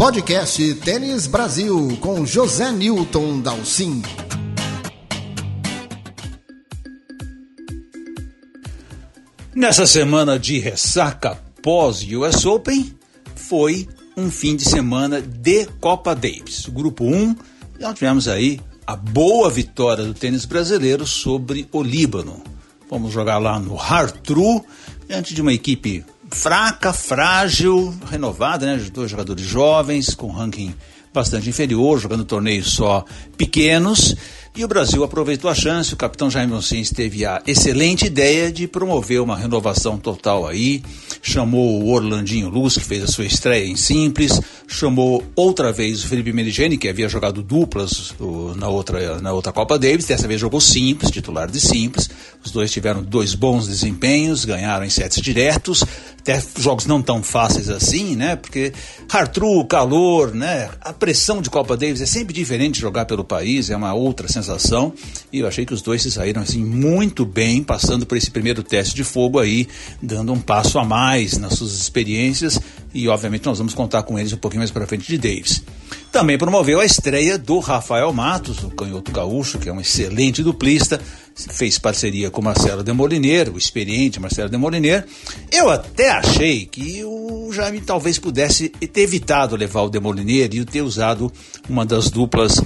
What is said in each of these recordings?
Podcast Tênis Brasil com José Newton Dalcin. Nessa semana de ressaca pós-US Open, foi um fim de semana de Copa Davis. Grupo 1, nós tivemos aí a boa vitória do tênis brasileiro sobre o Líbano. Vamos jogar lá no Hartru, diante de uma equipe fraca, frágil, renovada, né? Dois jogadores jovens, com ranking bastante inferior, jogando torneios só pequenos. E o Brasil aproveitou a chance, o capitão Jaime Monsins teve a excelente ideia de promover uma renovação total aí, chamou o Orlandinho Luz, que fez a sua estreia em simples, chamou outra vez o Felipe Merigene, que havia jogado duplas na, outra, na outra Copa Davis, dessa vez jogou simples, titular de simples, os dois tiveram dois bons desempenhos, ganharam em sets diretos, até jogos não tão fáceis assim, né, porque Hartru, calor, né, a pressão de Copa Davis é sempre diferente de jogar pelo país, é uma outra sensação sensação. E eu achei que os dois se saíram assim muito bem, passando por esse primeiro teste de fogo aí, dando um passo a mais nas suas experiências. E obviamente nós vamos contar com eles um pouquinho mais para frente de Davis. Também promoveu a estreia do Rafael Matos, o canhoto gaúcho, que é um excelente duplista, fez parceria com Marcelo Demoliner, o experiente Marcelo Demoliner. Eu até achei que o Jaime talvez pudesse ter evitado levar o Demoliner e ter usado uma das duplas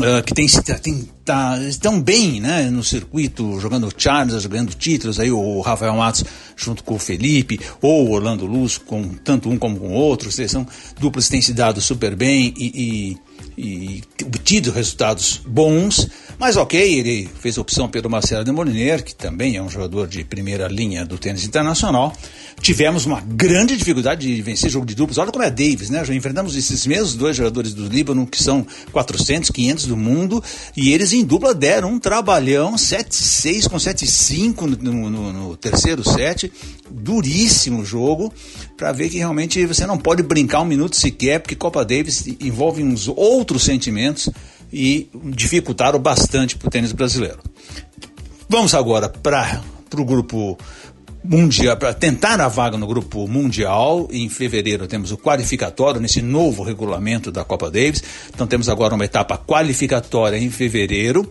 Uh, que tem, tem, tá, estão bem né, no circuito, jogando Charles, jogando títulos, aí o Rafael Matos junto com o Felipe, ou o Orlando Luz, com tanto um como com o outro, são duplas têm se dado super bem e, e, e obtido resultados bons, mas ok, ele fez opção pelo Marcelo de Moliner, que também é um jogador de primeira linha do tênis internacional. Tivemos uma grande dificuldade de vencer jogo de duplos. Olha como é Davis, né? Já enfrentamos esses mesmos dois jogadores do Líbano, que são 400, 500 do mundo, e eles em dupla deram um trabalhão, 7-6 com 7-5 no, no, no terceiro set. Duríssimo jogo, para ver que realmente você não pode brincar um minuto sequer, porque Copa Davis envolve uns outros sentimentos e dificultaram bastante para o tênis brasileiro. Vamos agora para o grupo mundial, para tentar a vaga no grupo mundial. Em fevereiro temos o qualificatório nesse novo regulamento da Copa Davis. Então temos agora uma etapa qualificatória em fevereiro,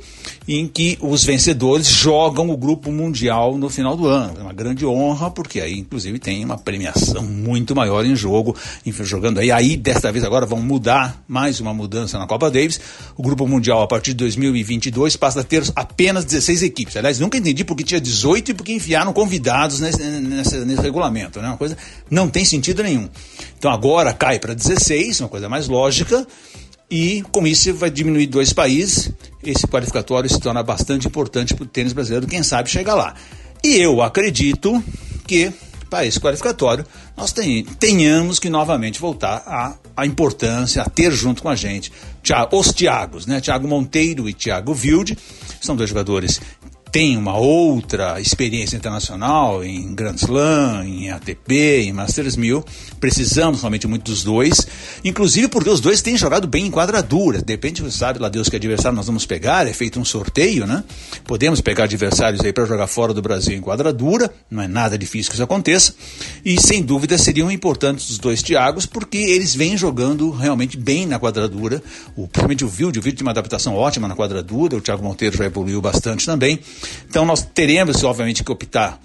em que os vencedores jogam o grupo mundial no final do ano. É uma grande honra, porque aí inclusive tem uma premiação muito maior em jogo, jogando aí. Aí desta vez agora vão mudar mais uma mudança na Copa Davis. O grupo mundial a partir de 2022 passa a ter apenas 16 equipes. Aliás, nunca entendi porque tinha 18 e porque enfiaram convidados nesse, nesse, nesse regulamento, né? Uma coisa não tem sentido nenhum. Então agora cai para 16, uma coisa mais lógica, e com isso vai diminuir dois países. Esse qualificatório se torna bastante importante para o tênis brasileiro, quem sabe chegar lá. E eu acredito que para esse qualificatório nós tenhamos que novamente voltar à, importância, a ter junto com a gente os Tiagos, né? Tiago Monteiro e Tiago Wilde, são dois jogadores tem uma outra experiência internacional em Grand Slam, em ATP, em Masters 1000. Precisamos realmente muito dos dois, inclusive porque os dois têm jogado bem em quadratura. De repente, você sabe lá Deus que adversário nós vamos pegar, é feito um sorteio, né? Podemos pegar adversários aí para jogar fora do Brasil em quadradura, não é nada difícil que isso aconteça. E sem dúvida seriam importantes os dois Tiagos, porque eles vêm jogando realmente bem na quadradura. O, principalmente o Vilde, o Vilde tem uma adaptação ótima na quadradura, o Thiago Monteiro já evoluiu bastante também. Então nós teremos, obviamente, que optar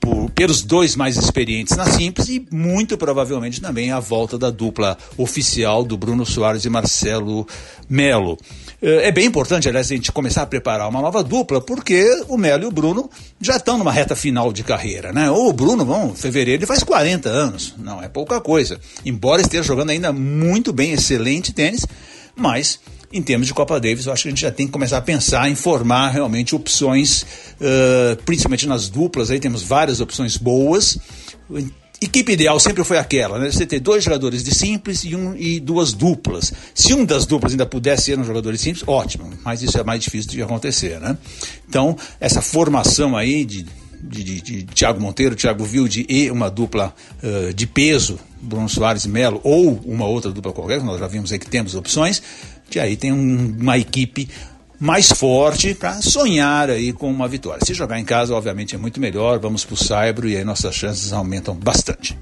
por, pelos dois mais experientes na Simples e muito provavelmente também a volta da dupla oficial do Bruno Soares e Marcelo Melo. É, é bem importante, aliás, a gente começar a preparar uma nova dupla, porque o Melo e o Bruno já estão numa reta final de carreira, né? Ou o Bruno, vão, fevereiro, ele faz 40 anos, não é pouca coisa. Embora esteja jogando ainda muito bem, excelente tênis, mas em termos de Copa Davis, eu acho que a gente já tem que começar a pensar em formar realmente opções, uh, principalmente nas duplas, aí temos várias opções boas. Equipe ideal sempre foi aquela, né? Você ter dois jogadores de simples e, um, e duas duplas. Se um das duplas ainda pudesse ser um jogador de simples, ótimo, mas isso é mais difícil de acontecer, né? Então, essa formação aí de, de, de, de Thiago Monteiro, Thiago Wilde e uma dupla uh, de peso, Bruno Soares e Melo, ou uma outra dupla qualquer, nós já vimos aí que temos opções, que aí tem um, uma equipe mais forte para sonhar aí com uma vitória. Se jogar em casa, obviamente é muito melhor, vamos para o Saibro e aí nossas chances aumentam bastante.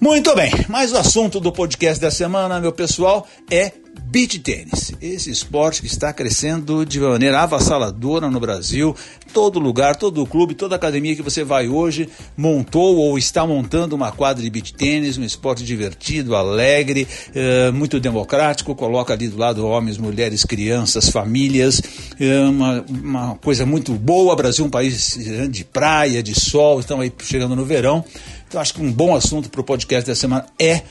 Muito bem, mas o assunto do podcast da semana, meu pessoal, é beach tênis. Esse esporte que está crescendo de maneira avassaladora no Brasil. Todo lugar, todo clube, toda academia que você vai hoje montou ou está montando uma quadra de beach tênis, um esporte divertido, alegre, é, muito democrático. Coloca ali do lado homens, mulheres, crianças, famílias. É uma, uma coisa muito boa. Brasil, um país de praia, de sol, estão aí chegando no verão. Então acho que um bom assunto para o podcast da semana é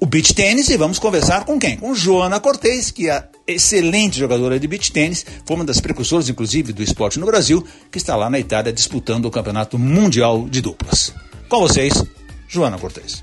o beach tênis e vamos conversar com quem? Com Joana Cortez, que é excelente jogadora de beach tênis, foi uma das precursoras, inclusive, do esporte no Brasil, que está lá na Itália disputando o Campeonato Mundial de Duplas. Com vocês, Joana Cortez.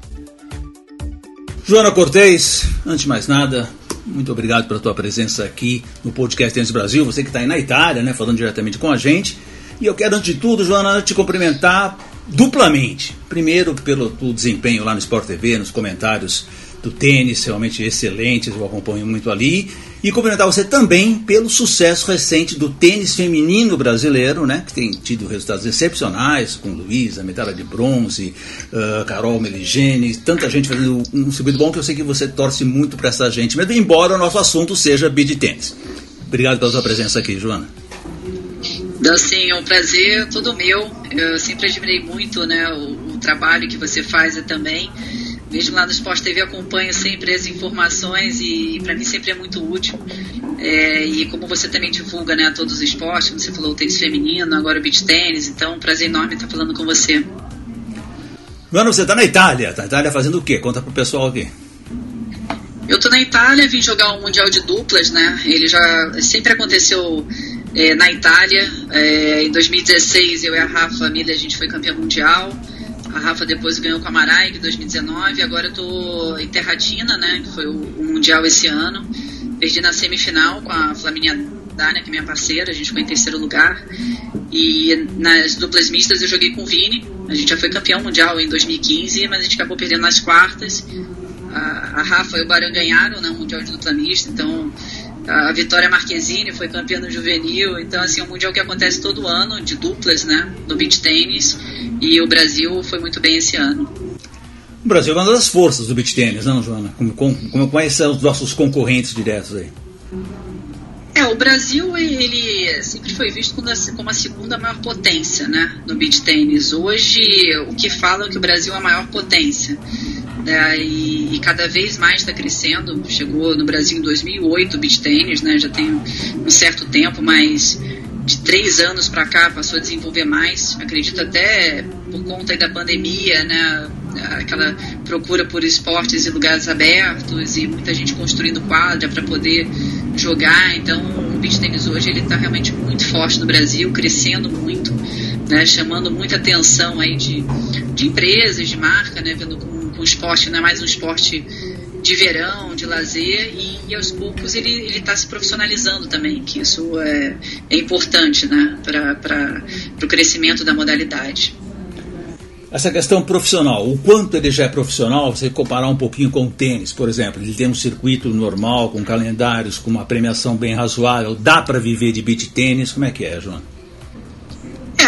Joana Cortez, antes de mais nada, muito obrigado pela tua presença aqui no podcast Tênis Brasil, você que está aí na Itália, né, falando diretamente com a gente. E eu quero, antes de tudo, Joana, te cumprimentar duplamente. Primeiro, pelo desempenho lá no Sport TV, nos comentários do tênis, realmente excelentes, eu acompanho muito ali. E cumprimentar você também pelo sucesso recente do tênis feminino brasileiro, né? Que tem tido resultados excepcionais, com Luísa, medalha de bronze, uh, Carol Meligene, tanta gente fazendo um circuito bom que eu sei que você torce muito para essa gente, mesmo embora o nosso assunto seja beat tênis. Obrigado pela sua presença aqui, Joana. Assim, é um prazer todo meu. Eu sempre admirei muito né, o, o trabalho que você faz também. Mesmo lá no Esporte TV acompanho sempre as informações e, para mim sempre é muito útil. É, e como você também divulga né, todos os esportes, como você falou, o tênis feminino, agora o beach tênis, então um prazer enorme estar falando com você. Mano, você está na Itália. Tá na Itália fazendo o quê? Conta pro pessoal aqui. Eu tô na Itália, vim jogar o Mundial de Duplas, né? Ele já sempre aconteceu é, na Itália. É, em 2016, eu e a Rafa Miller, a gente foi campeã mundial. A Rafa depois ganhou com a Maraig em 2019. Agora eu tô em Terratina, né? Que foi o, o, Mundial esse ano. Perdi na semifinal com a Flaminia Dania, que é minha parceira. A gente ficou em terceiro lugar. E nas duplas mistas eu joguei com o Vini. A gente já foi campeão mundial em 2015, mas a gente acabou perdendo nas quartas. A, a Rafa e o Barão ganharam né, o Mundial de dupla mista, então a Vitória Marquezine foi campeã no juvenil, então assim, é um mundial que acontece todo ano, de duplas, né, no beach tênis, e o Brasil foi muito bem esse ano. O Brasil é uma das forças do beach tênis, não, Joana? Como, como, quais são os nossos concorrentes diretos aí? É, o Brasil ele sempre foi visto como a, como a segunda maior potência, né, no beach tênis. Hoje o que falam é que o Brasil é a maior potência né, e, cada vez mais está crescendo. Chegou no Brasil em 2008 o beach tênis, né, já tem um certo tempo, mas de três anos para cá passou a desenvolver mais. Acredito até por conta da pandemia, né, aquela procura por esportes e lugares abertos e muita gente construindo quadra para poder jogar. Então o beach tênis hoje ele está realmente muito forte no Brasil, crescendo muito. Né, chamando muita atenção aí de, de empresas, de marca, né, vendo como o esporte não é mais um esporte de verão, de lazer, e, e aos poucos ele está se profissionalizando também, que isso é, é importante né, para o crescimento da modalidade. Essa questão profissional, o quanto ele já é profissional, você comparar um pouquinho com o tênis, por exemplo, ele tem um circuito normal, com calendários, com uma premiação bem razoável, dá para viver de beat tênis, como é que é, João?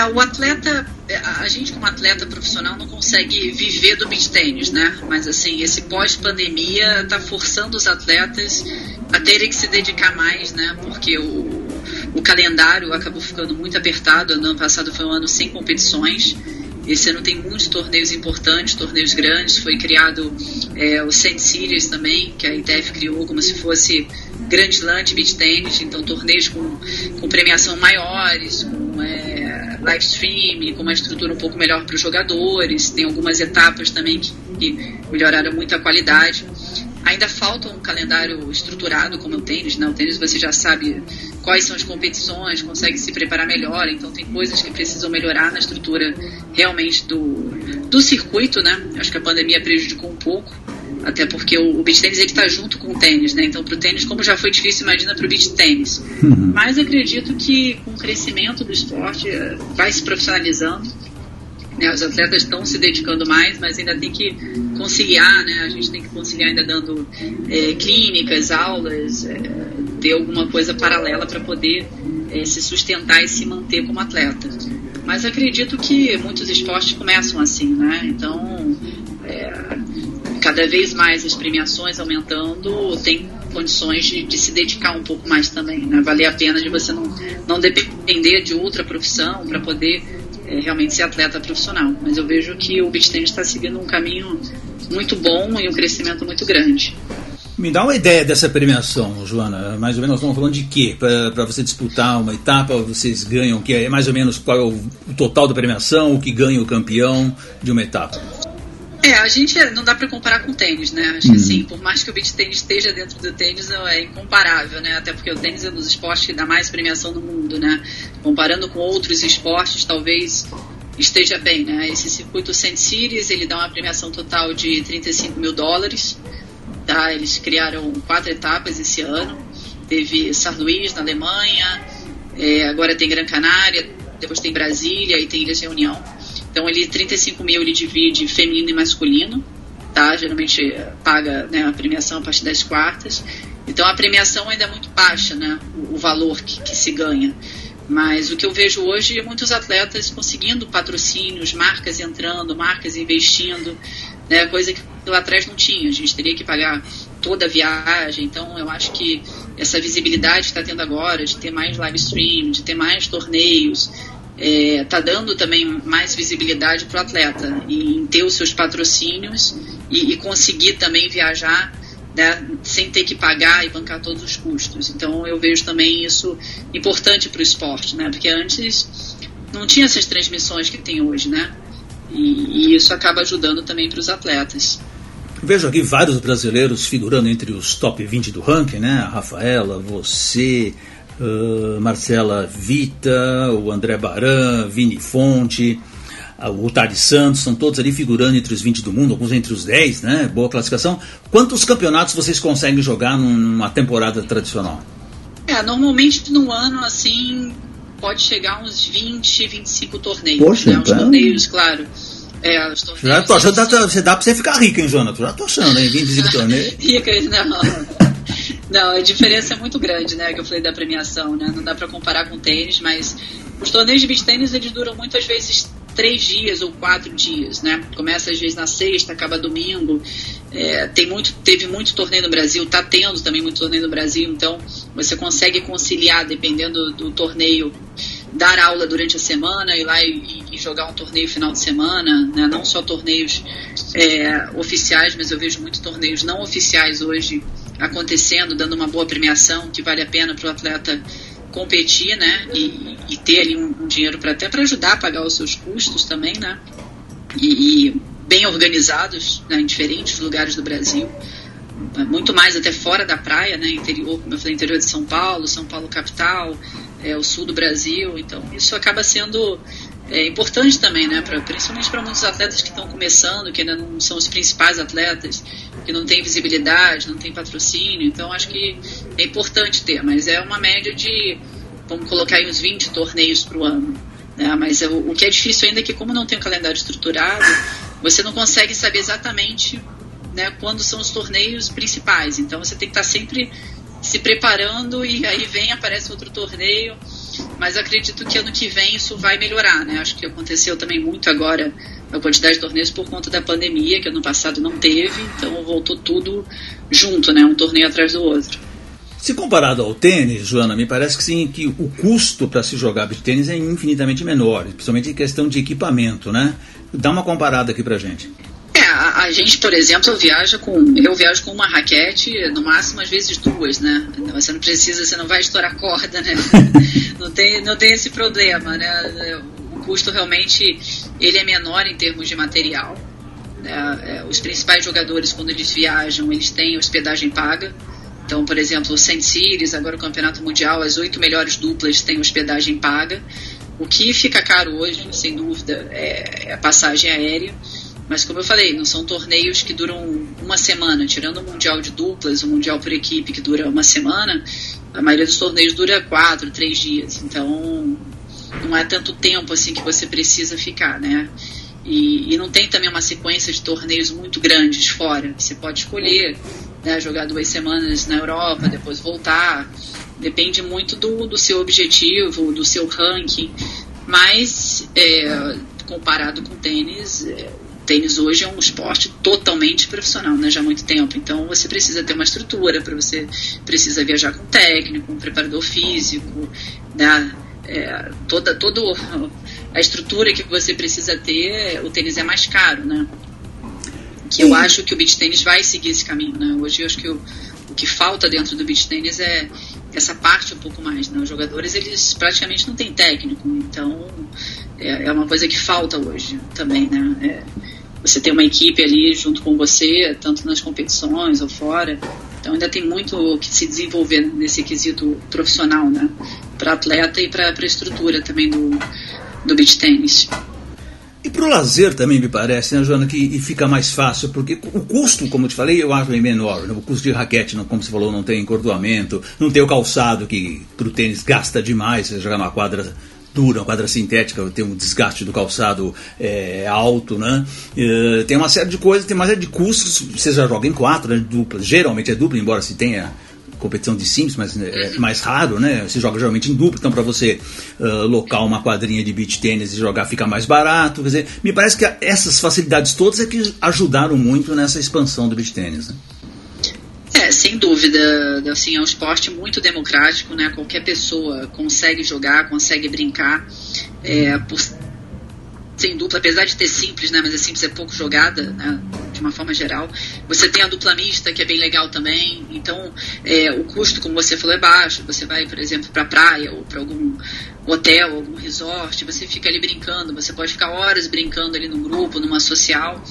É, o atleta, é, a gente como atleta profissional não consegue viver do beach tênis, né? Mas assim, esse pós-pandemia está forçando os atletas a terem que se dedicar mais, né? Porque o, o calendário acabou ficando muito apertado. No ano passado foi um ano sem competições. Esse ano tem muitos torneios importantes, torneios grandes. Foi criado é, o Sand Series também, que a ITF criou como se fosse Grand Slam de beach tênis. Então, torneios com, com premiação maiores, com é, live streaming, com uma estrutura um pouco melhor para os jogadores, tem algumas etapas também que, que, melhoraram muito a qualidade. Ainda falta um calendário estruturado como o tênis, né? O tênis você já sabe quais são as competições, consegue se preparar melhor, então tem coisas que precisam melhorar na estrutura realmente do, do circuito, né? Acho que a pandemia prejudicou um pouco, até porque o, o beach tênis ele está junto com o tênis, né? Então, para o tênis, como já foi difícil, imagina para o beach tênis. Uhum. Mas acredito que com o crescimento do esporte eh, vai se profissionalizando. Né? Os atletas estão se dedicando mais, mas ainda tem que conciliar, né? A gente tem que conciliar ainda dando é, clínicas, aulas, é, ter alguma coisa paralela para poder é, se sustentar e se manter como atleta. Mas acredito que muitos esportes começam assim, né? Então, cada vez mais as premiações aumentando, tem condições de, de, se dedicar um pouco mais também, né? A pena de você não, não depender de outra profissão para poder é, realmente ser atleta profissional. Mas eu vejo que o beach está seguindo um caminho muito bom e um crescimento muito grande. Me dá uma ideia dessa premiação, Joana. Mais ou menos nós estamos falando de quê? Para você disputar uma etapa, vocês ganham o que é mais ou menos qual é o, o total da premiação, o que ganha o campeão de uma etapa? É, a gente não dá para comparar com o tênis, né? Acho que uhum. sim, por mais que o beach tênis esteja dentro do tênis, é incomparável, né? Até porque o tênis é um dos esportes que dá mais premiação no mundo, né? Comparando com outros esportes, talvez esteja bem, né? Esse circuito Sand Series, ele dá uma premiação total de 35 mil dólares, tá? Eles criaram quatro etapas esse ano. Teve São Luís, na Alemanha, é, agora tem Gran Canária, depois tem Brasília e tem Ilhas Reunião. Então ele 35 mil ele divide feminino e masculino, tá? Geralmente eh, paga né, a premiação a partir das quartas. Então a premiação ainda é muito baixa, né? O, o valor que, que, se ganha. Mas o que eu vejo hoje é muitos atletas conseguindo patrocínios, marcas entrando, marcas investindo, né? Coisa que lá atrás não tinha. A gente teria que pagar toda a viagem. Então eu acho que essa visibilidade que está tendo agora, de ter mais live stream, de ter mais torneios, está é, dando também mais visibilidade para o atleta em ter os seus patrocínios e, e conseguir também viajar né, sem ter que pagar e bancar todos os custos. Então eu vejo também isso importante para o esporte, né, porque antes não tinha essas transmissões que tem hoje, né, e, e isso acaba ajudando também para os atletas. Vejo aqui vários brasileiros figurando entre os top 20 do ranking, né? A Rafaela, você, uh, Marcela Vita, o André Baran, Vini Fonte, o Tade Santos, são todos ali figurando entre os 20 do mundo, alguns entre os 10, né? Boa classificação. Quantos campeonatos vocês conseguem jogar numa temporada tradicional? É, normalmente no ano, assim, pode chegar uns 20, 25 torneios. Poxa, né? Os então... torneios, claro. É, os torneios. Já tô achando, dá, você dá pra você ficar rico, hein, Jonathan? Já tô achando, hein? 25 torneios. Rica, não. Não, a diferença é muito grande, né? Que eu falei da premiação, né? Não dá para comparar com tênis, mas os torneios de beach tênis eles duram muitas vezes três dias ou quatro dias, né? Começa às vezes na sexta, acaba domingo. É, tem muito, teve muito torneio no Brasil, tá tendo também muito torneio no Brasil, então você consegue conciliar, dependendo do, torneio, dar aula durante a semana, ir lá e, e, jogar um torneio final de semana, né? não só torneios é, oficiais, mas eu vejo muitos torneios não oficiais hoje acontecendo, dando uma boa premiação que vale a pena para o atleta competir, né? E, e ter ali um, um dinheiro para até para ajudar a pagar os seus custos também, né? E, e bem organizados né, em diferentes lugares do Brasil, muito mais até fora da praia, né? Interior, como eu falei, interior de São Paulo, São Paulo capital, é, o sul do Brasil. Então isso acaba sendo é importante também, né, pra, principalmente para muitos atletas que estão começando, que ainda não são os principais atletas, que não tem visibilidade, não tem patrocínio. Então, acho que é importante ter, mas é uma média de, vamos colocar aí uns 20 torneios para o ano. Né? Mas é, o, o que é difícil ainda é que, como não tem um calendário estruturado, você não consegue saber exatamente né, quando são os torneios principais. Então, você tem que estar sempre se preparando e aí vem, aparece outro torneio mas acredito que ano que vem isso vai melhorar, né? Acho que aconteceu também muito agora a quantidade de torneios por conta da pandemia, que ano passado não teve, então voltou tudo junto, né? Um torneio atrás do outro. Se comparado ao tênis, Joana, me parece que sim, que o custo para se jogar beach tênis é infinitamente menor, principalmente em questão de equipamento, né? Dá uma comparada aqui pra gente. É, a, a, gente, por exemplo, viaja com. Eu viajo com uma raquete, no máximo às vezes duas, né? Você não precisa, você não vai estourar corda, né? não, tem, não tem esse problema, né? O custo realmente ele é menor em termos de material. Né? É, os principais jogadores, quando eles viajam, eles têm hospedagem paga. Então, por exemplo, o Saint Series, agora o Campeonato Mundial, as oito melhores duplas têm hospedagem paga. O que fica caro hoje, sem dúvida, é a passagem aérea. Mas como eu falei, não são torneios que duram uma semana, tirando o Mundial de duplas, o Mundial por equipe que dura uma semana, a maioria dos torneios dura quatro, três dias. Então não é tanto tempo assim que você precisa ficar, né? E, e não tem também uma sequência de torneios muito grandes fora. Você pode escolher né, jogar duas semanas na Europa, depois voltar. Depende muito do, do seu objetivo, do seu ranking. Mas é, comparado com o tênis, é, tênis hoje é um esporte totalmente profissional, né, já há muito tempo. Então você precisa ter uma estrutura, para você precisa viajar com um técnico, um preparador físico, né, é, toda, toda a estrutura que você precisa ter, o tênis é mais caro, né? Que eu acho que o beach tênis vai seguir esse caminho, né? Hoje eu acho que o, o que falta dentro do beach tênis é essa parte um pouco mais, né? Os jogadores, eles praticamente não têm técnico, então é, é uma coisa que falta hoje também, né? É, você tem uma equipe ali junto com você, tanto nas competições ou fora. Então ainda tem muito que se desenvolver nesse quesito profissional, né? Para atleta e para a estrutura também do, do beach tênis. E para o lazer também me parece, né, Joana, que fica mais fácil, porque o custo, como eu te falei, eu acho bem menor. Né? O custo de raquete, como você falou, não tem encordoamento, não tem o calçado que para o tênis gasta demais, você jogar numa quadra dura, uma quadra sintética, tem um desgaste do calçado é, alto, né? É, tem uma série de coisas, tem uma série de custos. Você já joga em quatro, né, dupla. Geralmente é dupla, embora se tenha competição de simples, mas é mais raro, né? Você joga geralmente em dupla, então para você uh, locar uma quadrinha de beach tênis e jogar fica mais barato. Quer dizer, me parece que essas facilidades todas é que ajudaram muito nessa expansão do beach tênis, né? É, sem dúvida, assim, é um esporte muito democrático, né? Qualquer pessoa consegue jogar, consegue brincar. É, por sem dupla, apesar de ter simples, né? Mas a simples é pouco jogada, né? De uma forma geral. Você tem a dupla mista, que é bem legal também. Então, é, o custo, como você falou, é baixo. Você vai, por exemplo, para praia ou para algum hotel, algum resort, você fica ali brincando. Você pode ficar horas brincando ali num grupo, numa social.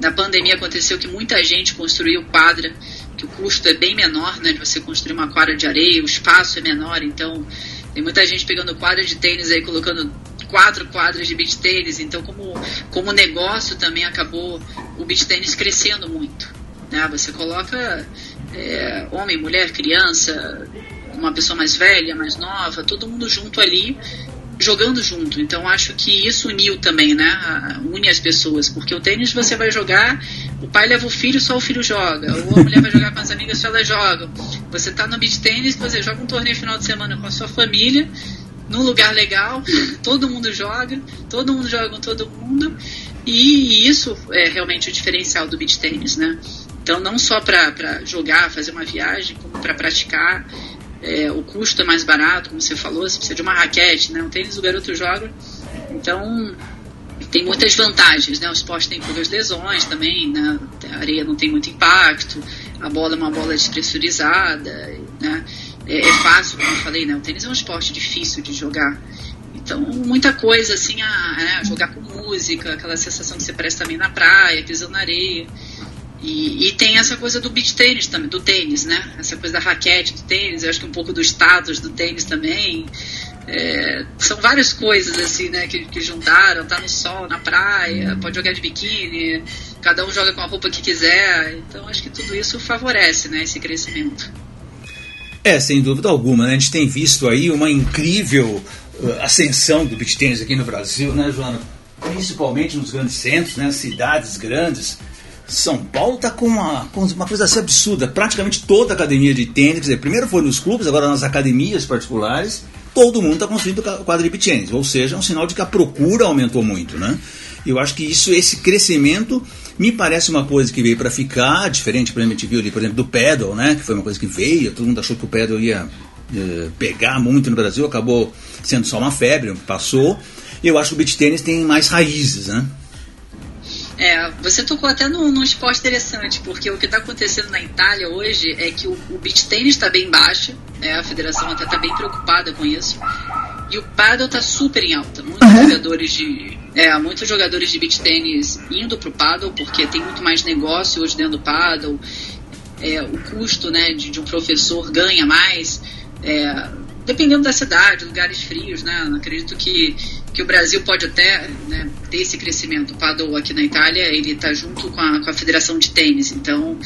Na pandemia aconteceu que muita gente construiu quadra que o custo é bem menor, né, de você construir uma quadra de areia, o espaço é menor, então tem muita gente pegando quadra de tênis aí, colocando quatro quadras de beach tênis, então como, como negócio também acabou o beach tênis crescendo muito, né, você coloca é, homem, mulher, criança, uma pessoa mais velha, mais nova, todo mundo junto ali jogando junto. Então acho que isso uniu também, né? Une as pessoas, porque o tênis você vai jogar, o pai leva o filho, só o filho joga, ou a mulher vai jogar com as amigas, só elas jogam. Você está no beach tênis, você joga um torneio final de semana com a sua família, num lugar legal, todo mundo joga, todo mundo joga com todo mundo, e isso é realmente o diferencial do beach tênis, né? Então não só para jogar, fazer uma viagem, como para praticar é, o custo é mais barato, como você falou, você precisa de uma raquete, né? Um tênis o garoto joga. Então, tem muitas vantagens, né? O esporte tem poucas lesões também, né? A areia não tem muito impacto, a bola é uma bola despressurizada, né? É, é fácil, como eu falei, né? O tênis é um esporte difícil de jogar. Então, muita coisa, assim, a, a jogar com música, aquela sensação que você presta também na praia, pisando na areia. E, e, tem essa coisa do beach tênis também, do tênis, né? Essa coisa da raquete do tênis, eu acho que um pouco do status do tênis também. É, são várias coisas assim, né, que, que juntaram, tá no sol, na praia, pode jogar de biquíni, cada um joga com a roupa que quiser. Então acho que tudo isso favorece, né, esse crescimento. É, sem dúvida alguma, né? A gente tem visto aí uma incrível uh, ascensão do beach tênis aqui no Brasil, né, Joana? Principalmente nos grandes centros, né, cidades grandes são Paulo está com uma, com uma coisa assim absurda. Praticamente toda academia de tênis, quer dizer, primeiro foi nos clubes, agora nas academias particulares, todo mundo está construindo quadra de tênis. Ou seja, é um sinal de que a procura aumentou muito, né? Eu acho que isso, esse crescimento, me parece uma coisa que veio para ficar, diferente, por exemplo, a gente viu ali, por exemplo, do pedal, né? Que foi uma coisa que veio, todo mundo achou que o pedal ia eh, pegar muito no Brasil, acabou sendo só uma febre, passou. Eu acho que o beach tênis tem mais raízes, né? É, você tocou até num, num esporte interessante, porque o que está acontecendo na Itália hoje é que o, o beach tênis está bem baixo, né, a federação até está bem preocupada com isso, e o paddle está super em alta. Muitos uhum. jogadores de é, muitos jogadores de beach tênis indo para o paddle, porque tem muito mais negócio hoje dentro do paddle, é, o custo né, de, de, um professor ganha mais. É, dependendo da cidade, lugares frios, né? Acredito que, que o Brasil pode até né, ter esse crescimento. O Paddle aqui na Itália, ele está junto com a, com a Federação de Tênis, então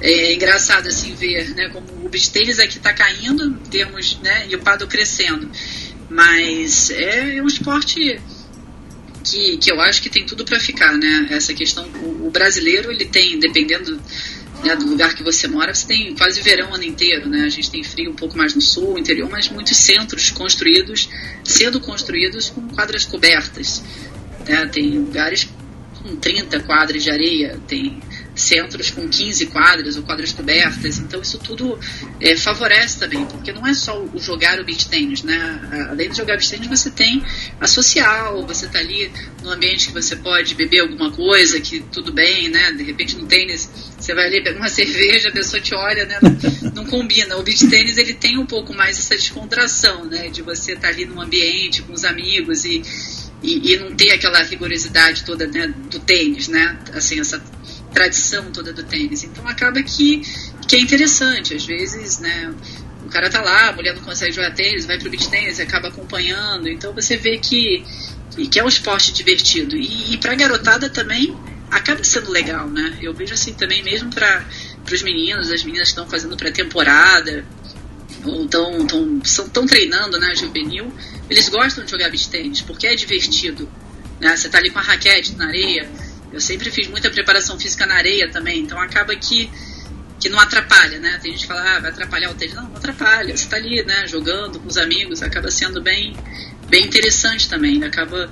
é engraçado assim ver né, como o beach tênis aqui está caindo, termos, né, e o Paddle crescendo. Mas é um esporte que, que eu acho que tem tudo para ficar, né? Essa questão, o, o brasileiro ele tem, dependendo né, do lugar que você mora, você tem quase verão o ano inteiro, né? A gente tem frio um pouco mais no sul, interior, mas muitos centros construídos, sendo construídos com quadras cobertas. Né? Tem lugares com 30 quadras de areia, tem centros com 15 quadras ou quadras cobertas. Então isso tudo é, favorece também, porque não é só o jogar o beach tênis, né? Além de jogar beach tênis, você tem a social, você está ali no ambiente que você pode beber alguma coisa, que tudo bem, né? De repente no tênis você vai ali, pega uma cerveja, a pessoa te olha, né? Não, não combina. O beach tênis ele tem um pouco mais essa descontração, né? De você estar tá ali num ambiente com os amigos e, e, e, não ter aquela rigorosidade toda né, do tênis, né? Assim, essa tradição toda do tênis. Então acaba que, que é interessante. Às vezes, né? O cara tá lá, a mulher não consegue jogar tênis, vai pro beach tênis acaba acompanhando. Então você vê que, que é um esporte divertido. E, e pra garotada também acaba sendo legal, né? Eu vejo assim também, mesmo para os meninos, as meninas estão fazendo pré-temporada, ou tão, tão, são, tão treinando, né, juvenil, eles gostam de jogar beach tênis, porque é divertido. Né? Você tá ali com a raquete na areia, eu sempre fiz muita preparação física na areia também, então acaba que, que não atrapalha, né? Tem gente que fala, ah, vai atrapalhar o tênis. Não, não atrapalha. Você está ali, né, jogando com os amigos, acaba sendo bem, bem interessante também. Acaba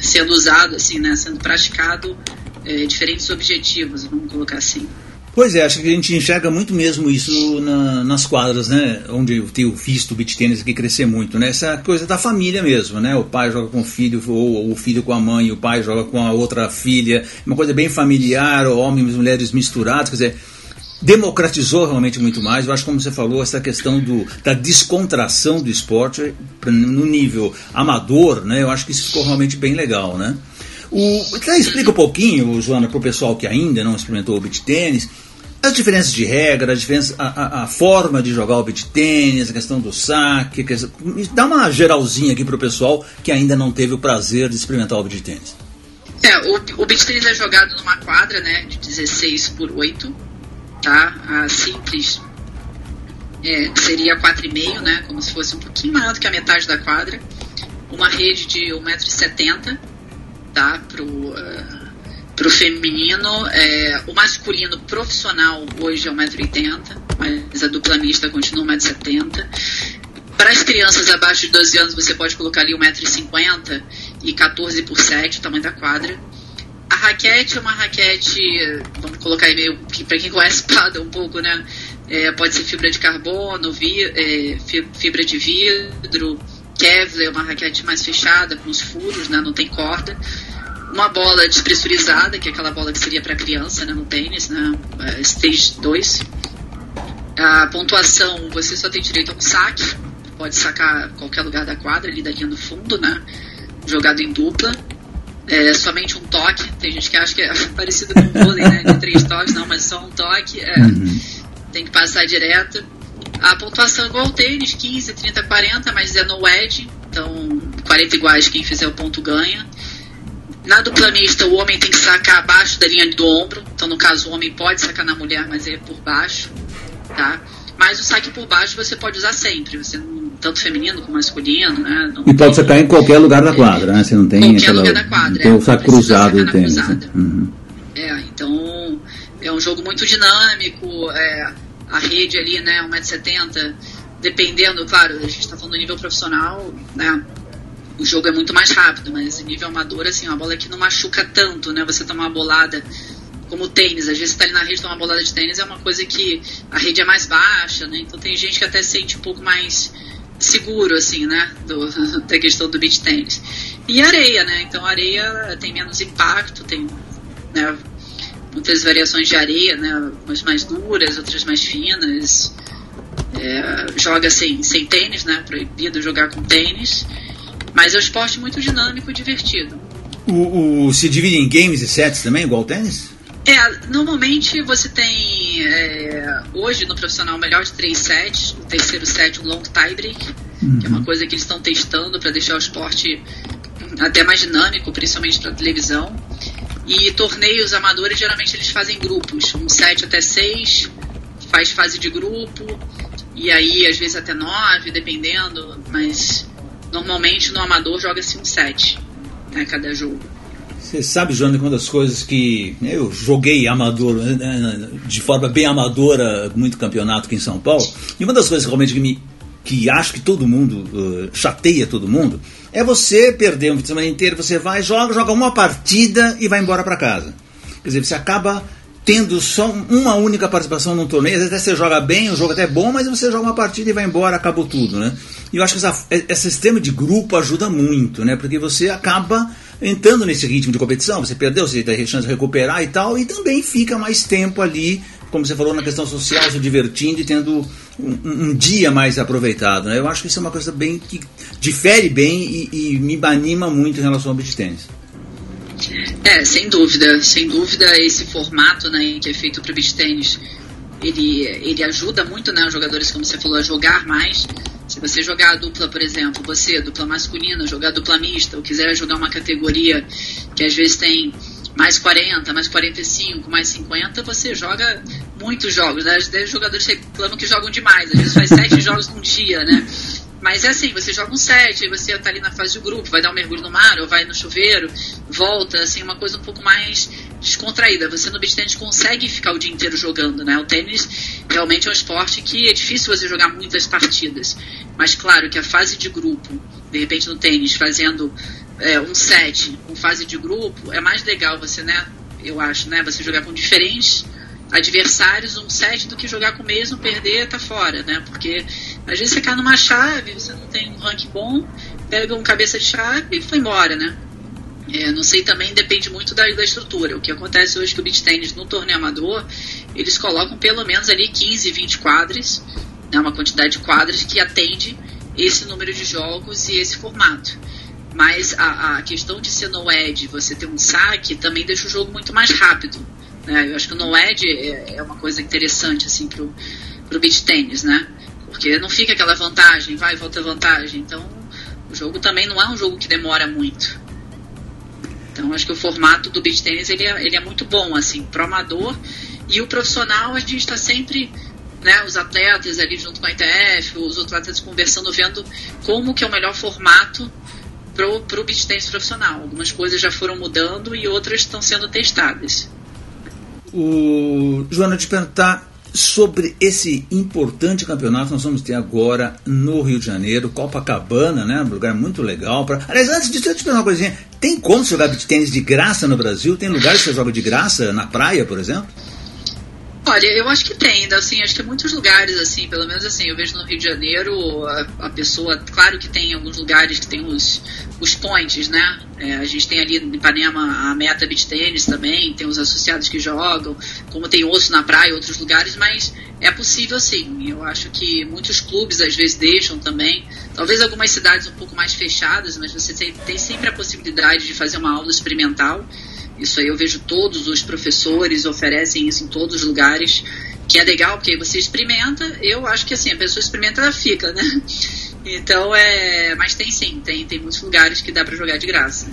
sendo usado, assim, né, sendo praticado é, diferentes objetivos, vamos colocar assim. Pois é, acho que a gente enxerga muito mesmo isso na, nas quadras, né? Onde eu tenho visto o beat tênis aqui crescer muito, né? Essa coisa da família mesmo, né? O pai joga com o filho, ou o filho com a mãe, o pai joga com a outra filha. Uma coisa bem familiar, homens e mulheres misturados, quer dizer democratizou realmente muito mais. Eu acho, como você falou, essa questão do, da descontração do esporte no nível amador, né? Eu acho que isso ficou realmente bem legal, né? O, então, explica um pouquinho, Joana, para o pessoal que ainda não experimentou o beat tênis, as diferenças de regra, a, diferença, a, a, a, forma de jogar o beat tênis, a questão do saque, questão, dá uma geralzinha aqui para o pessoal que ainda não teve o prazer de experimentar o beat tênis. É, o, o beat tênis é jogado numa quadra né, de 16 por 8, tá? A simples é, seria 4,5, né? Como se fosse um pouquinho maior do que a metade da quadra. Uma rede de 1,70m tá? Pro, uh, pro feminino. É, o masculino profissional hoje é 1,80m, mas a dupla mista continua 1,70m. Para as crianças abaixo de 12 anos, você pode colocar ali 1,50m e 14 por 7, o tamanho da quadra. A raquete é uma raquete, vamos colocar aí meio para quem conhece pada um pouco, né? É, pode ser fibra de carbono, vi, é, fibra de vidro, Kevlar, uma raquete mais fechada, com os furos, né, não tem corda. Uma bola despressurizada, que é aquela bola que seria para criança né, no tênis, né, é, stage 2. A pontuação, você só tem direito a um saque, pode sacar qualquer lugar da quadra, ali da linha do fundo, né, jogado em dupla. É, somente um toque, tem gente que acha que é parecido com o vôlei, né, de três toques, não, mas só um toque, é, uhum. tem que passar direto. A pontuação é igual ao tênis, 15, 30, 40, mas é no edge, então 40 iguais, quem fizer o ponto ganha. Na dupla mista, o homem tem que sacar abaixo da linha do ombro, então no caso o homem pode sacar na mulher, mas é por baixo, tá? Mas o saque por baixo você pode usar sempre, você tanto feminino como masculino, né? Não e pode sacar em qualquer lugar da quadra, né? Você não tem qualquer aquela, lugar da quadra. Tem é, o saque cruzado do tênis. Né? Uhum. É, então é um jogo muito dinâmico, é, a rede ali, né, 1,70m, dependendo, claro, a gente está falando do nível profissional, né, o jogo é muito mais rápido, mas nível amador, assim, uma bola que não machuca tanto, né, você tomar uma bolada como o tênis, às vezes você tá ali na rede, toma uma bolada de tênis, é uma coisa que a rede é mais baixa, né, então tem gente que até sente um pouco mais seguro, assim, né, do, da questão do beach tênis. E areia, né, então areia tem menos impacto, tem, né, muitas variações de areia, né? Umas mais duras, outras mais finas. É, joga sem, sem tênis, né? Proibido jogar com tênis. Mas é um esporte muito dinâmico e divertido. O, o, se divide em games e sets também, igual o tênis? É, normalmente você tem é, hoje no profissional melhor de três sets, o terceiro set um long tie break, uhum. que é uma uhum. coisa que eles estão testando para deixar o esporte até mais dinâmico, principalmente para televisão. E torneios amadores, geralmente eles fazem grupos, um 7 até 6, faz fase de grupo, e aí às vezes até 9, dependendo, mas normalmente no amador joga-se um 7, né, cada jogo. Você sabe, Joana, uma das coisas que eu joguei amador, né, de forma bem amadora, muito campeonato aqui em São Paulo, e uma das coisas realmente que me que acho que todo mundo uh, chateia todo mundo, é você perder um fim de semana inteiro, você vai, joga, joga uma partida e vai embora para casa. Quer dizer, você acaba tendo só uma única participação num torneio, às vezes até você joga bem, o jogo até é bom, mas você joga uma partida e vai embora, acabou tudo, né? E eu acho que essa, esse sistema de grupo ajuda muito, né? Porque você acaba entrando nesse ritmo de competição, você perdeu, você tem chance de recuperar e tal, e também fica mais tempo ali, como você falou, na questão social, se divertindo e tendo um, um dia mais aproveitado, né? Eu acho que isso é uma coisa bem que difere bem e, e me anima muito em relação ao beat. É, sem dúvida, sem dúvida esse formato né, que é feito para o beach tênis, ele, ele ajuda muito né, os jogadores, como você falou, a jogar mais. Se você jogar a dupla, por exemplo, você, dupla masculina, jogar dupla mista, ou quiser jogar uma categoria que às vezes tem mais 40, mais 45, mais 50, você joga muitos jogos. Né? Os jogadores reclamam que jogam demais, às vezes faz sete jogos num dia, né? Mas é assim, você joga um set, aí você tá ali na fase do grupo, vai dar um mergulho no mar, ou vai no chuveiro, volta, assim, uma coisa um pouco mais descontraída. Você no beach tennis consegue ficar o dia inteiro jogando, né? O tênis realmente é um esporte que é difícil você jogar muitas partidas. Mas claro que a fase de grupo, de repente no tênis, fazendo é, um set com fase de grupo, é mais legal você, né? Eu acho, né? Você jogar com diferentes adversários um set do que jogar com o mesmo, perder, tá fora, né? Porque às vezes você cai numa chave, você não tem um ranking bom, pega um cabeça de chave e foi embora, né? É, não sei também, depende muito da, da estrutura. O que acontece hoje que o beach tennis no torneio amador, eles colocam pelo menos ali 15, 20 quadras, né, uma quantidade de quadras que atende esse número de jogos e esse formato. Mas a, a questão de ser no edge, você ter um saque, também deixa o jogo muito mais rápido. Né? Eu acho que o no-ed é, é, uma coisa interessante assim, para o beach tênis, né? Porque não fica aquela vantagem, vai volta vantagem. Então, o jogo também não é um jogo que demora muito. Então, acho que o formato do beach tênis ele é, ele é muito bom, assim, pro amador. E o profissional, a gente está sempre, né, os atletas ali junto com a ITF, os outros atletas conversando, vendo como que é o melhor formato pro, pro beach tênis profissional. Algumas coisas já foram mudando e outras estão sendo testadas. O Joana, te perguntar sobre esse importante campeonato que nós vamos ter agora no Rio de Janeiro, Copacabana, né? Um lugar muito legal. Pra... Aliás, antes disso, eu te perguntar uma coisinha. Tem como jogar beat tênis de graça no Brasil? Tem lugares que você joga de graça na praia, por exemplo? Olha, eu acho que tem, assim, acho que muitos lugares, assim, pelo menos assim, eu vejo no Rio de Janeiro a, a pessoa, claro que tem alguns lugares que tem os, os points, né? É, a gente tem ali em Ipanema a Meta Beach Tennis também, tem os associados que jogam, como tem osso na praia e outros lugares, mas é possível sim. Eu acho que muitos clubes às vezes deixam também. Talvez algumas cidades um pouco mais fechadas, mas você tem, tem sempre a possibilidade de fazer uma aula experimental. Isso aí eu vejo todos os professores oferecem isso em todos os lugares, que é legal, porque você experimenta, eu acho que assim, a pessoa experimenta, ela fica, né? Então é. Mas tem sim, tem, tem muitos lugares que dá para jogar de graça.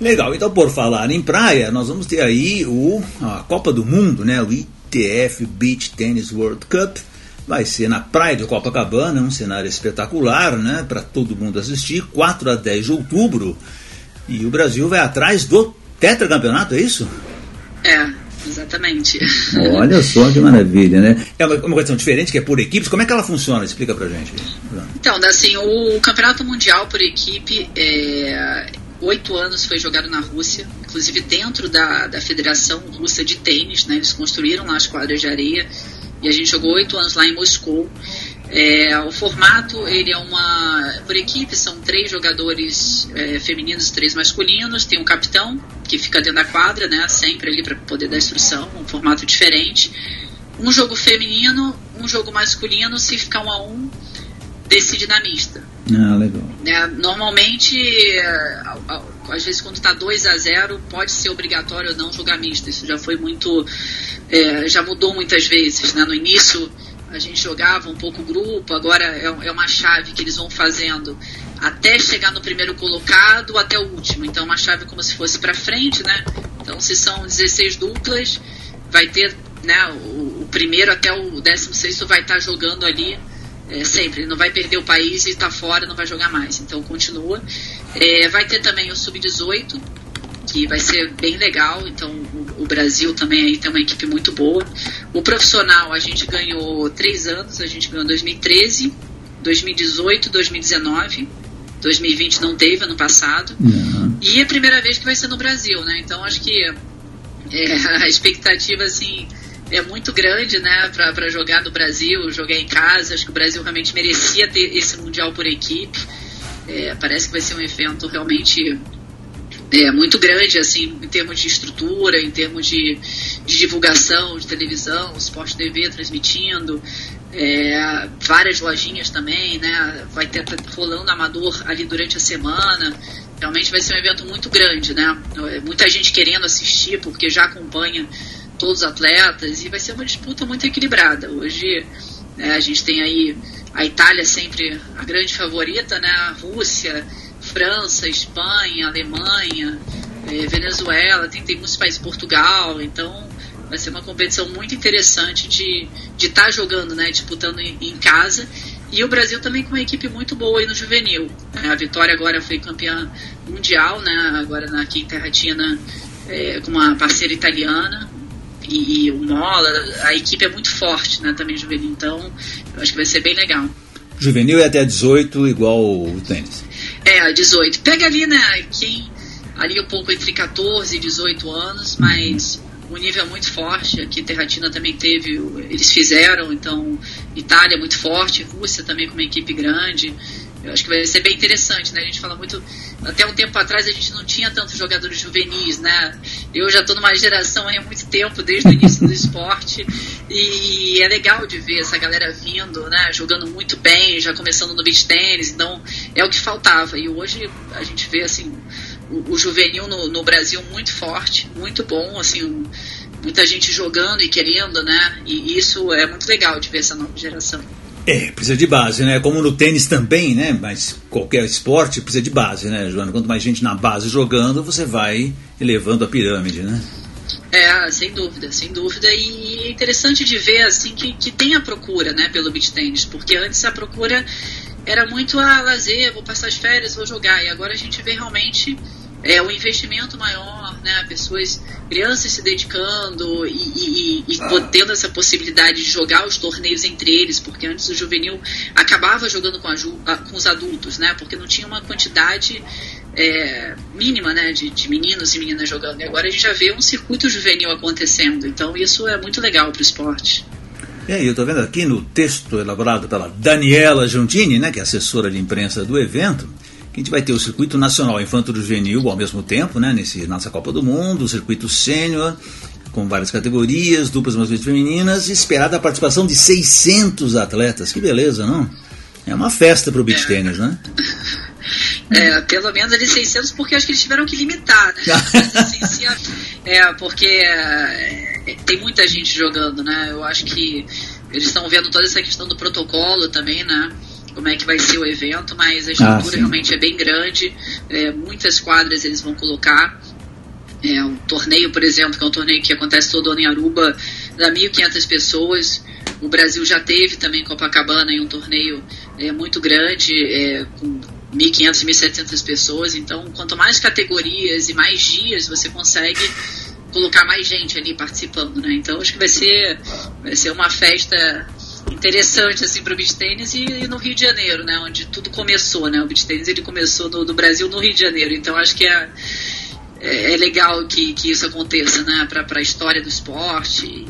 Legal, então por falar em praia, nós vamos ter aí o, a Copa do Mundo, né? O ITF Beach Tennis World Cup. Vai ser na praia de Copacabana, um cenário espetacular, né? Para todo mundo assistir, 4 a 10 de outubro. E o Brasil vai atrás do tetracampeonato, é isso? É, Exatamente. Olha só que maravilha, né? É uma, uma questão diferente, que é por equipes. Como é que ela funciona? Explica pra gente. Então, assim, o Campeonato Mundial por equipe, é, oito anos foi jogado na Rússia, inclusive dentro da, da Federação Russa de Tênis, né? Eles construíram lá as quadras de areia e a gente jogou oito anos lá em Moscou. É, o formato ele é uma por equipe são três jogadores é, femininos e três masculinos tem um capitão que fica dentro da quadra né sempre ali para poder dar instrução um formato diferente um jogo feminino um jogo masculino se ficar um a um decide na mista ah, legal. É, normalmente é, às vezes quando está 2 a 0 pode ser obrigatório ou não jogar mista isso já foi muito é, já mudou muitas vezes né? no início a gente jogava um pouco grupo, agora é, é uma chave que eles vão fazendo até chegar no primeiro colocado até o último. Então, uma chave como se fosse para frente, né? Então, se são 16 duplas, vai ter né, o, o primeiro até o 16 vai estar tá jogando ali é, sempre. Não vai perder o país e está fora, não vai jogar mais. Então, continua. É, vai ter também o sub-18, que vai ser bem legal. Então, o, Brasil também aí tem uma equipe muito boa. O profissional, a gente ganhou três anos, a gente ganhou em 2013, 2018, 2019. 2020 não teve ano passado. Uhum. E é a primeira vez que vai ser no Brasil, né? Então acho que é, a expectativa assim é muito grande, né, para jogar no Brasil, jogar em casa. Acho que o Brasil realmente merecia ter esse mundial por equipe. É, parece que vai ser um evento realmente é, muito grande, assim, em termos de estrutura, em termos de, de divulgação, de televisão, Sport TV transmitindo, é, várias lojinhas também, né? Vai ter rolando amador ali durante a semana. Realmente vai ser um evento muito grande, né? É, muita gente querendo assistir porque já acompanha todos os atletas e vai ser uma disputa muito equilibrada. Hoje é, a gente tem aí a Itália sempre a grande favorita, né? A Rússia, França, Espanha, Alemanha, é, Venezuela, tem, tem muitos países, Portugal, então vai ser uma competição muito interessante de estar tá jogando, né? Disputando em, em, casa. E o Brasil também com uma equipe muito boa aí no juvenil. É, a Vitória agora foi campeã mundial, né? Agora na Quinta Ratina é, com uma parceira italiana, e, e o Mola, a equipe é muito forte, né, também juvenil, então eu acho que vai ser bem legal. Juvenil é até 18, igual o tênis. É, 18. Pega ali, né, quem ali um pouco entre 14 e 18 anos, mas o nível é muito forte. Aqui Terratina também teve, eles fizeram, então Itália é muito forte, Rússia também com uma equipe grande. Eu acho que vai ser bem interessante, né? A gente fala muito. Até um tempo atrás a gente não tinha tantos jogadores juvenis, né? Eu já estou numa geração há muito tempo, desde o início do esporte, e é legal de ver essa galera vindo, né? Jogando muito bem, já começando no beach tênis, então é o que faltava. E hoje a gente vê, assim, o, o juvenil no, no Brasil muito forte, muito bom, assim, muita gente jogando e querendo, né? E isso é muito legal de ver essa nova geração. É, precisa de base, né? Como no tênis também, né? Mas qualquer esporte precisa de base, né, Joana? Quanto mais gente na base jogando, você vai elevando a pirâmide, né? É, sem dúvida, sem dúvida. E é interessante de ver, assim, que, que tem a procura, né, pelo beach tênis. Porque antes a procura era muito, ah, lazer, vou passar as férias, vou jogar. E agora a gente vê realmente é, um investimento maior, né? Pessoas, crianças se dedicando e, e, e ah. tendo essa possibilidade de jogar os torneios entre eles, porque antes o juvenil acabava jogando com, a, com os adultos, né? Porque não tinha uma quantidade é, mínima, né? De, de, meninos e meninas jogando. E agora a gente já vê um circuito juvenil acontecendo. Então isso é muito legal para o esporte. E aí, eu estou vendo aqui no texto elaborado pela Daniela Giuntini, né, que é assessora de imprensa do evento, que a gente vai ter o circuito nacional infanto juvenil ao mesmo tempo, né, nesse, nessa Copa do Mundo, o circuito sênior, com várias categorias, duplas masculinas e femininas, e esperada a participação de 600 atletas. Que beleza, não? É uma festa para o beach é. tênis, né? É, pelo menos ali 600, porque acho que eles tiveram que limitar, né? Assim, é, porque é, tem muita gente jogando, né? Eu acho que eles estão vendo toda essa questão do protocolo também, né? Como é que vai ser o evento, mas a estrutura ah, realmente é bem grande, é, muitas quadras eles vão colocar. É, um torneio, por exemplo, que é um torneio que acontece todo ano em Aruba, dá 1.500 pessoas. O Brasil já teve também Copacabana em um torneio é, muito grande, é, com 1.500, 1.700 pessoas. Então, quanto mais categorias e mais dias você consegue colocar mais gente ali participando, né? Então, acho que vai ser, vai ser uma festa interessante assim para o beach tênis e, e, no Rio de Janeiro, né, onde tudo começou, né? O beach tênis ele começou no, no Brasil no Rio de Janeiro, então acho que é, é, é legal que, que isso aconteça, né, para a história do esporte e,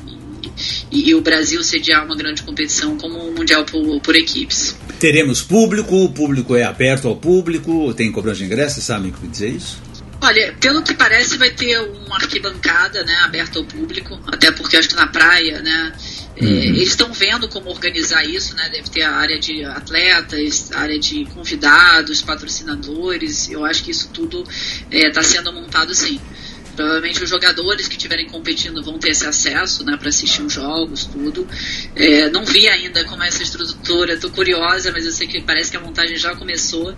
e, e, o Brasil sediar uma grande competição como o mundial por, por equipes. Teremos público, o público é aberto ao público, tem cobrança de ingresso, sabe o que dizer isso? Olha, pelo que parece vai ter uma arquibancada, né, aberta ao público, até porque acho que na praia, né, é, uhum. eles estão vendo como organizar isso, né? Deve ter a área de atletas, área de convidados, patrocinadores. Eu acho que isso tudo está é, sendo montado sim. Provavelmente os jogadores que estiverem competindo vão ter esse acesso né, para assistir os jogos, tudo. É, não vi ainda como é essa estrutura, estou curiosa, mas eu sei que parece que a montagem já começou.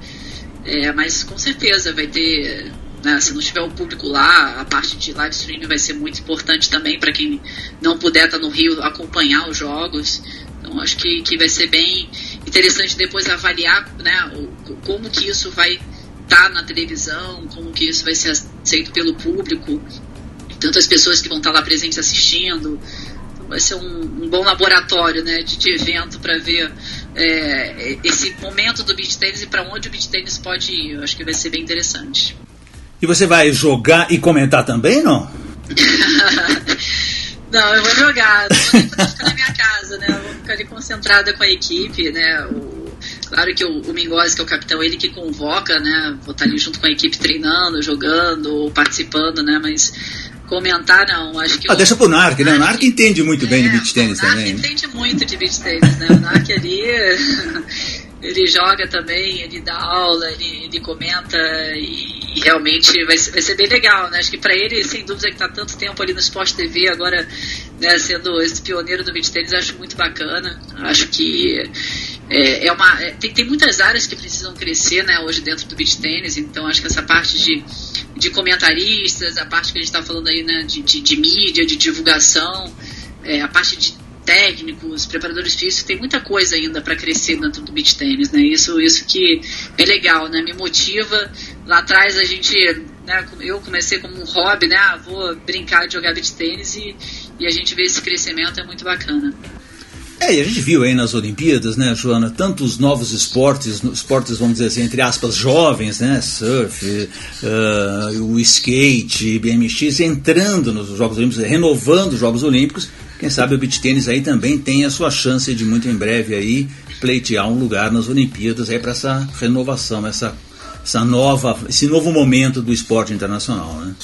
É, mas com certeza vai ter né? Se não tiver o público lá, a parte de live streaming vai ser muito importante também para quem não puder estar tá no Rio acompanhar os jogos. Então acho que, que vai ser bem interessante depois avaliar né, o, como que isso vai estar tá na televisão, como que isso vai ser aceito pelo público, tantas pessoas que vão estar tá lá presentes assistindo. vai ser um, um bom laboratório né, de, de evento para ver é, esse momento do beach tênis e para onde o beach tênis pode ir. Eu acho que vai ser bem interessante. E você vai jogar e comentar também, não? não, eu vou jogar. Não vou ficar na minha casa, né? Eu vou ficar ali concentrada com a equipe, né? O, claro que o, o Mingozzi, que é o capitão, ele que convoca, né? Vou estar ali junto com a equipe treinando, jogando, participando, né? Mas comentar, não. Acho que ah, o, deixa pro Narc, né? O Narc entende muito é, bem de beach tênis também. O Narc entende muito de beach tênis, né? O Narc ali, ele joga também, ele dá aula, ele, ele comenta e, e realmente vai, vai, ser bem legal, né? Acho que para ele, sem dúvida, que tá tanto tempo ali no Sport TV, agora né, sendo esse pioneiro do beach tênis, acho muito bacana. Acho que é, é uma, é, tem, tem muitas áreas que precisam crescer né, hoje dentro do beach tênis, então acho que essa parte de, de comentaristas, a parte que a gente está falando aí né, de, de, de mídia, de divulgação, é, a parte de técnicos, preparadores físicos, tem muita coisa ainda para crescer dentro do beach tênis, né? Isso, isso que é legal, né? Me motiva. Lá atrás a gente, né, eu comecei como um hobby, né? Ah, vou brincar de jogar beach tênis e, e a gente vê esse crescimento, é muito bacana. É, e a gente viu aí nas Olimpíadas, né, Joana, tantos novos esportes, esportes, vamos dizer assim, entre aspas, jovens, né, surf, uh, o skate, BMX, entrando nos Jogos Olímpicos, renovando os Jogos Olímpicos. Quem sabe o beach tênis aí também tem a sua chance de muito em breve aí pleitear um lugar nas Olimpíadas aí para essa renovação, essa, essa nova, esse novo momento do esporte internacional, né?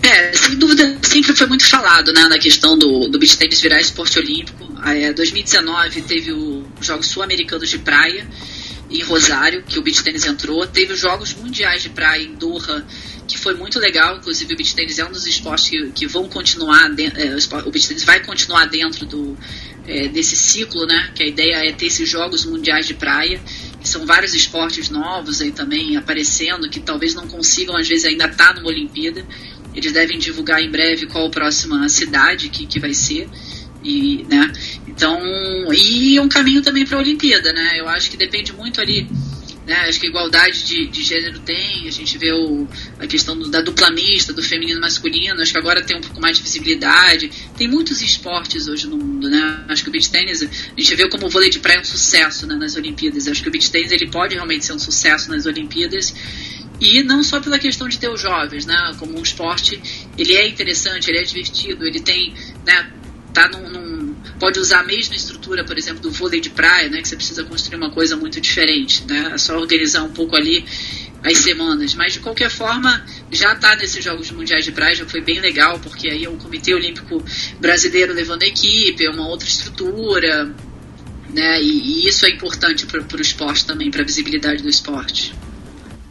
É, sem dúvida, sempre foi muito falado né, na questão do, do beach tennis virar esporte olímpico. É, 2019 teve os Jogos Sul-Americanos de Praia em Rosário, que o beach tennis entrou. Teve os Jogos Mundiais de Praia em Doha, que foi muito legal. Inclusive, o beach tennis é um dos esportes que, que vão continuar, é, o beach tennis vai continuar dentro do, é, desse ciclo, né? Que a ideia é ter esses Jogos Mundiais de Praia, são vários esportes novos aí também aparecendo, que talvez não consigam, às vezes, ainda estar tá numa Olimpíada. Eles devem divulgar em breve qual a próxima cidade que, que vai ser. E, né? Então, e um caminho também para a Olimpíada, né? Eu acho que depende muito ali. Né? Acho que igualdade de, de gênero tem, a gente vê o, a questão do, da dupla mista, do feminino e masculino, acho que agora tem um pouco mais de visibilidade. Tem muitos esportes hoje no mundo, né? Acho que o beach tennis, a gente vê como o vôlei de praia é um sucesso né, nas Olimpíadas. Acho que o beach tennis ele pode realmente ser um sucesso nas Olimpíadas. E não só pela questão de ter os jovens, né? Como um esporte, ele é interessante, ele é divertido, ele tem, né? Tá num, num, pode usar a mesma estrutura, por exemplo, do vôlei de praia, né? Que você precisa construir uma coisa muito diferente, né? É só organizar um pouco ali as semanas. Mas de qualquer forma, já está nesses Jogos Mundiais de Praia, já foi bem legal, porque aí é o Comitê Olímpico Brasileiro levando a equipe, é uma outra estrutura, né? E, e isso é importante para o esporte também, para a visibilidade do esporte.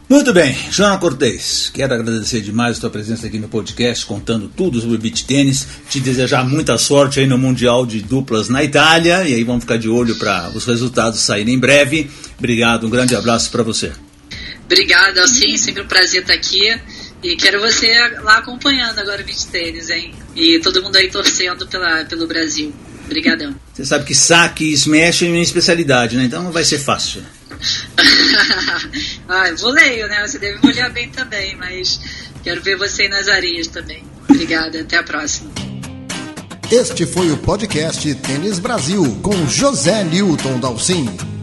Muito bem, Joana Cortez, quero agradecer demais a tua presença aqui no podcast, contando tudo sobre beach tênis, te desejar muita sorte aí no Mundial de Duplas na Itália, e aí vamos ficar de olho para os resultados saírem em breve. Obrigado, um grande abraço para você. Obrigada, sim, sempre um prazer estar aqui. E quero você lá acompanhando agora o beach tênis, hein? E todo mundo aí torcendo pela, pelo Brasil. Obrigadão. Você sabe que saque e smash é minha especialidade, né? Então não vai ser fácil. ah, voleio, né? Você deve molhar bem também, mas quero ver você nas areias também. Obrigada, até a próxima. Este foi o podcast Tênis Brasil com José Newton Dalcin.